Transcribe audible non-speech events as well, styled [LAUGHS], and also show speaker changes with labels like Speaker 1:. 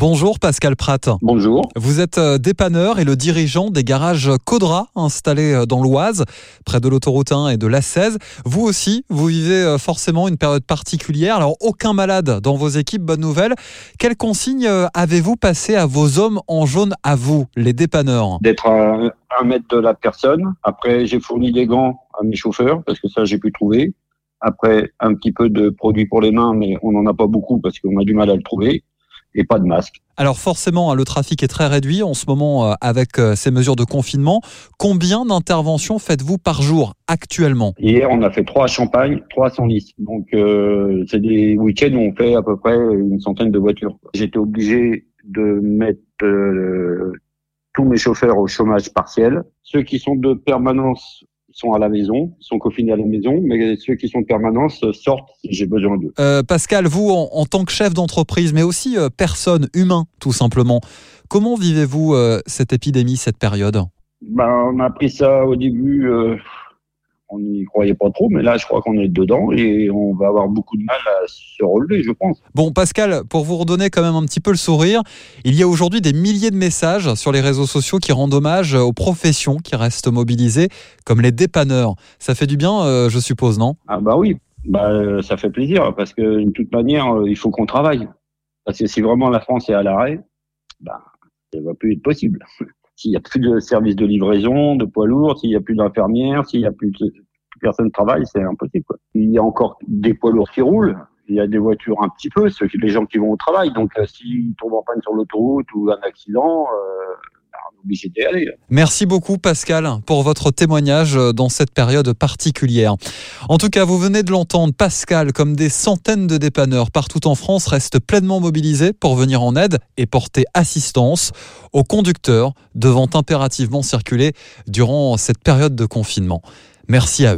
Speaker 1: Bonjour Pascal Pratt.
Speaker 2: Bonjour.
Speaker 1: Vous êtes euh, dépanneur et le dirigeant des garages Caudra installés euh, dans l'Oise, près de l'autoroute 1 et de l'A16. Vous aussi, vous vivez euh, forcément une période particulière. Alors, aucun malade dans vos équipes, bonne nouvelle. Quelles consignes avez-vous passé à vos hommes en jaune, à vous, les dépanneurs?
Speaker 2: D'être à un mètre de la personne. Après, j'ai fourni des gants à mes chauffeurs, parce que ça, j'ai pu trouver. Après, un petit peu de produits pour les mains, mais on n'en a pas beaucoup parce qu'on a du mal à le trouver et pas de masque.
Speaker 1: Alors forcément, hein, le trafic est très réduit en ce moment euh, avec euh, ces mesures de confinement. Combien d'interventions faites-vous par jour actuellement?
Speaker 2: Hier, on a fait trois à Champagne, trois à Senlis. Donc euh, c'est des week-ends où on fait à peu près une centaine de voitures. J'étais obligé de mettre tous mes chauffeurs au chômage partiel. Ceux qui sont de permanence sont à la maison, sont confinés à la maison, mais ceux qui sont de permanence sortent si j'ai besoin d'eux.
Speaker 1: Euh, Pascal, vous, en, tant que chef d'entreprise, mais aussi euh, personne, humain, tout simplement, comment vivez-vous euh, cette épidémie, cette période?
Speaker 2: Ben, On a pris ça au début on n'y croyait pas trop, mais là, je crois qu'on est dedans et on va avoir beaucoup de mal à se relever, je pense.
Speaker 1: Bon, Pascal, pour vous redonner quand même un petit peu le sourire, il y a aujourd'hui des milliers de messages sur les réseaux sociaux qui rendent hommage aux professions qui restent mobilisées, comme les dépanneurs. Ça fait du bien, euh, je suppose, non?
Speaker 2: Ah bah oui, bah, ça fait plaisir, parce que de toute manière, euh, il faut qu'on travaille. Parce que si vraiment la France est à l'arrêt, bah, ça va plus être possible [LAUGHS] s'il n'y a plus de services de livraison, de poids lourds, s'il n'y a plus d'infirmières, s'il n'y a plus de personne ne travaille, c'est impossible. Quoi. Il y a encore des poids lourds qui roulent, il y a des voitures un petit peu, ceux, les gens qui vont au travail. Donc, euh, s'ils tombent en panne sur l'autoroute ou un accident, euh,
Speaker 1: Merci beaucoup Pascal pour votre témoignage dans cette période particulière. En tout cas, vous venez de l'entendre, Pascal, comme des centaines de dépanneurs partout en France, reste pleinement mobilisés pour venir en aide et porter assistance aux conducteurs devant impérativement circuler durant cette période de confinement. Merci à eux.